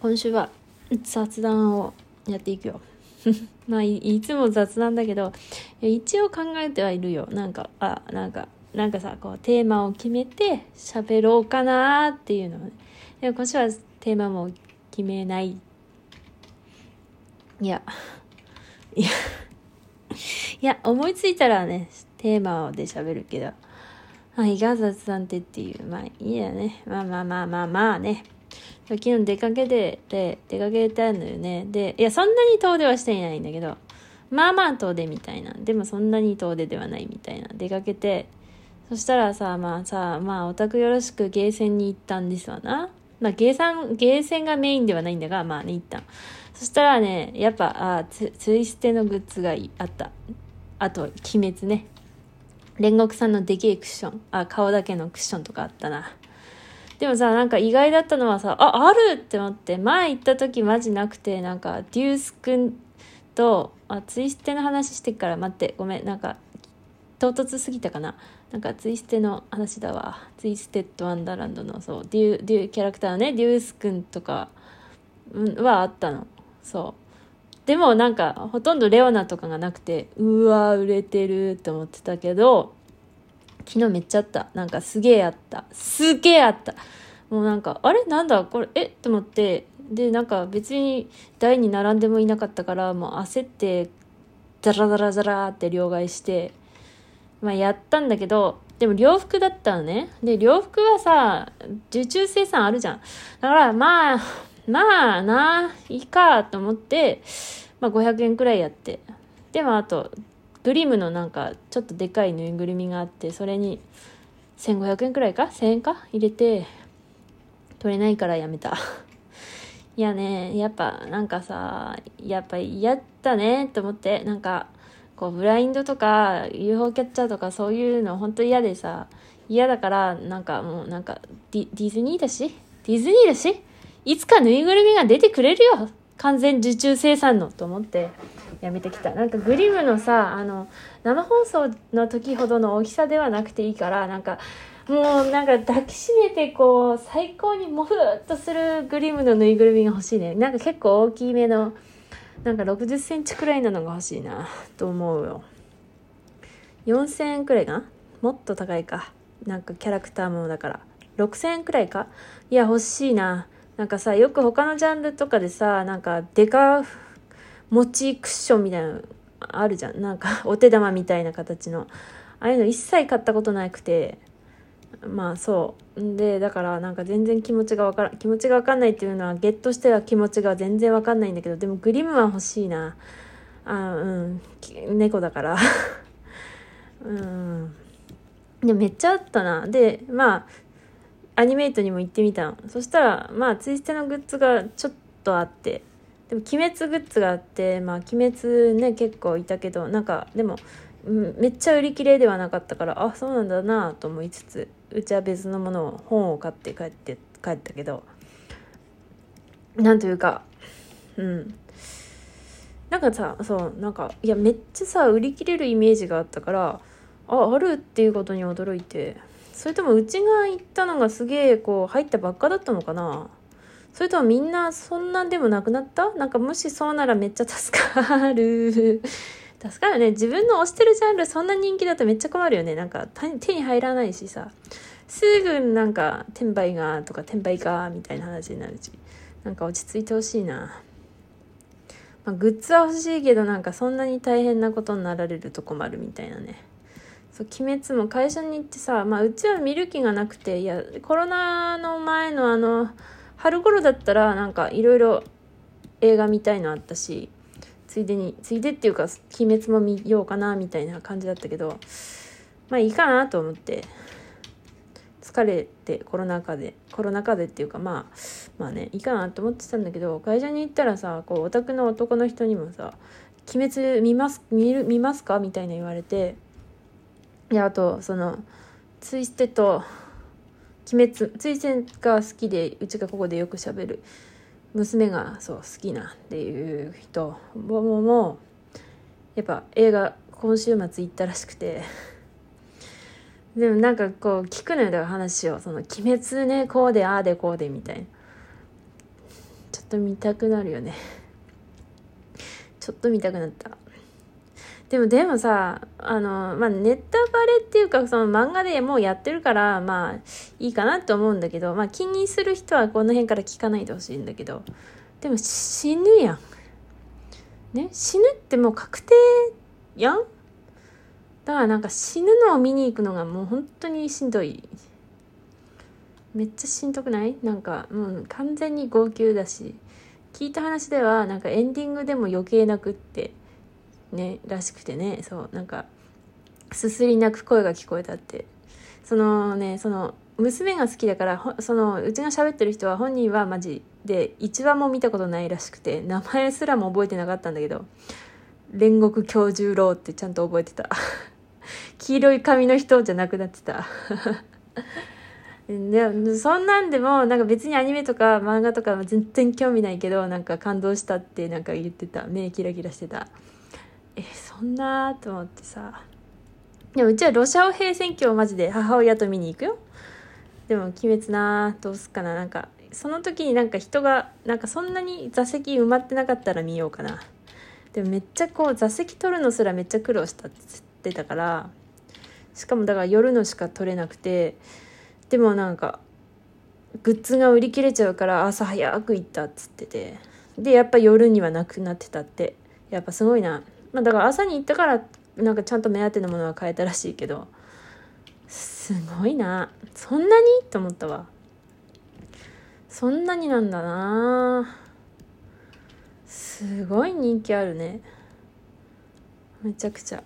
今週は雑談をやっていくよ。まあいつも雑談だけど一応考えてはいるよ。なんかあなんかなんかさこうテーマを決めて喋ろうかなっていうのね。でも今週はテーマも決めない。いや。いや。いや思いついたらねテーマで喋るけど。あいが雑談ってっていう。まあいいやね。まあまあまあまあまあね。昨日出かけてで出かけたのよね。でいやそんなに遠出はしていないんだけどまあまあ遠出みたいな。でもそんなに遠出ではないみたいな。出かけてそしたらさまあさまあお宅よろしくゲーセンに行ったんですわな。まあゲーセンゲーセンがメインではないんだがまあね行った。そしたらねやっぱあツツイステのグッズがあった。あと鬼滅ね。煉獄さんのでけえクッション。あ顔だけのクッションとかあったな。でもさ、なんか意外だったのはさ、あ、あるって思って、前行った時マジなくて、なんか、デュースくんと、あ、ツイステの話してから待って、ごめん、なんか、唐突すぎたかな。なんか、ツイステの話だわ。ツイステッドワンダーランドの、そう、デュー、デュ、キャラクターのね、デュースくんとか、はあったの。そう。でもなんか、ほとんどレオナとかがなくて、うわ売れてるって思ってたけど、昨日めっちゃあった。なんかすげえあった。すげえあった。もうなんか、あれ？なんだ？これ、え？っと思って、で、なんか別に台に並んでもいなかったから、もう焦って、ザラザラザラって両替して、まあやったんだけど、でも洋服だったのね。で、洋服はさ、受注生産あるじゃん。だからまあ、まあな、いいかと思って、まあ500円くらいやって。でもあと、グリムのなんかちょっとでかいぬいぐるみがあってそれに1500円くらいか？1000円か？入れて取れないからやめた。いやねやっぱなんかさやっぱ嫌だねと思って。なんかこうブラインドとか UFO キャッチャーとかそういうの本当嫌でさ嫌だからなんかもうなんかディディズニーだし？ディズニーだし？いつかぬいぐるみが出てくれるよ。完全受注生産の。と思って。やめてきた。なんかグリムのさあの生放送の時ほどの大きさではなくていいからなんかもうなんか抱きしめてこう最高にモフっとするグリムのぬいぐるみが欲しいね。なんか結構大きめのなんか6 0センチくらいなのが欲しいなと思うよ。4000円くらいかな？もっと高いか。なんかキャラクターものだから。6000円くらいか？いや欲しいな。なんかさよく他のジャンルとかでさなんかデカ餅クッションみたいなのあるじゃん。なんか お手玉みたいな形の。ああいうの一切買ったことなくて。まあそう。でだからなんか全然気持ちがわから気持ちがわかんないっていうのはゲットしては気持ちが全然わかんないんだけどでもグリムは欲しいな。あうん。猫だから。うん。でめっちゃあったな。でまあアニメイトにも行ってみたのそしたらまあツイステのグッズがちょっとあって。でも鬼滅グッズがあってまあ鬼滅ね結構いたけどなんかでも、うん、めっちゃ売り切れではなかったからあそうなんだなと思いつつうちは別のものを本を買って帰って帰ったけどなんというかうん。なんかさそうなんかいやめっちゃさ売り切れるイメージがあったからああるっていうことに驚いてそれともうちが行ったのがすげえこう入ったばっかだったのかなそれともみんなそんなんでもなくなった？なんかもしそうならめっちゃ助かる。助かるね。自分の推してるジャンルそんな人気だとめっちゃ困るよね。なんか手に入らないしさ。すぐなんか転売がとか転売がみたいな話になるし。なんか落ち着いてほしいな。まあ、グッズは欲しいけどなんかそんなに大変なことになられると困るみたいなね。そう鬼滅も会社に行ってさ、まあうちは見る気がなくて、いや、コロナの前のあの、春頃だったらなんかいろいろ映画見たいのあったしついでについでっていうか「鬼滅」も見ようかなみたいな感じだったけどまあいいかなと思って疲れてコロナ禍でコロナ禍でっていうかまあまあねいいかなと思ってたんだけど会社に行ったらさこうオタクの男の人にもさ「鬼滅見ます見る見ますか?」みたいな言われてであとそのツイステと鬼滅追戦が好きでうちがここでよくしゃべる。娘がそう好きなっていう人もももやっぱ映画今週末行ったらしくて。でもなんかこう聞くのよだから話を。その「鬼滅ねこうでああでこうで」みたいな。ちょっと見たくなるよね。ちょっと見たくなった。でもでもさあのまあネタバレっていうかその漫画でもうやってるからまあいいかなと思うんだけどまあ気にする人はこの辺から聞かないでほしいんだけど。でも死ぬやん。ね？死ぬってもう確定やん？だからなんか死ぬのを見に行くのがもう本当にしんどい。めっちゃしんどくない？なんかもう完全に号泣だし。聞いた話ではなんかエンディングでも余計なくって。ねらしくてねそうなんかすすり泣く声が聞こえたって。そのねその娘が好きだからそのうちが喋ってる人は本人はマジで1話も見たことないらしくて名前すらも覚えてなかったんだけど煉獄教授郎ってちゃんと覚えてた。黄色い髪の人じゃなくなってた。でそんなんでもなんか別にアニメとか漫画とか全然興味ないけどなんか感動したってなんか言ってた。目キラキラしてた。えそんなと思ってさ。でもうちはロシアを平選挙をマジで母親と見に行くよ。でも鬼滅などうすっかな。なんかその時になんか人がなんかそんなに座席埋まってなかったら見ようかな。でもめっちゃこう座席取るのすらめっちゃ苦労したって言ってたから。しかもだから夜のしか取れなくて。でもなんかグッズが売り切れちゃうから朝早く行ったっつってて。でやっぱ夜にはなくなってたって。やっぱすごいな、まあ、だから朝に行ったからなんかちゃんと目当てのものは買えたらしいけどすごいな。そんなに？と思ったわ。そんなになんだな。すごい人気あるね。めちゃくちゃ。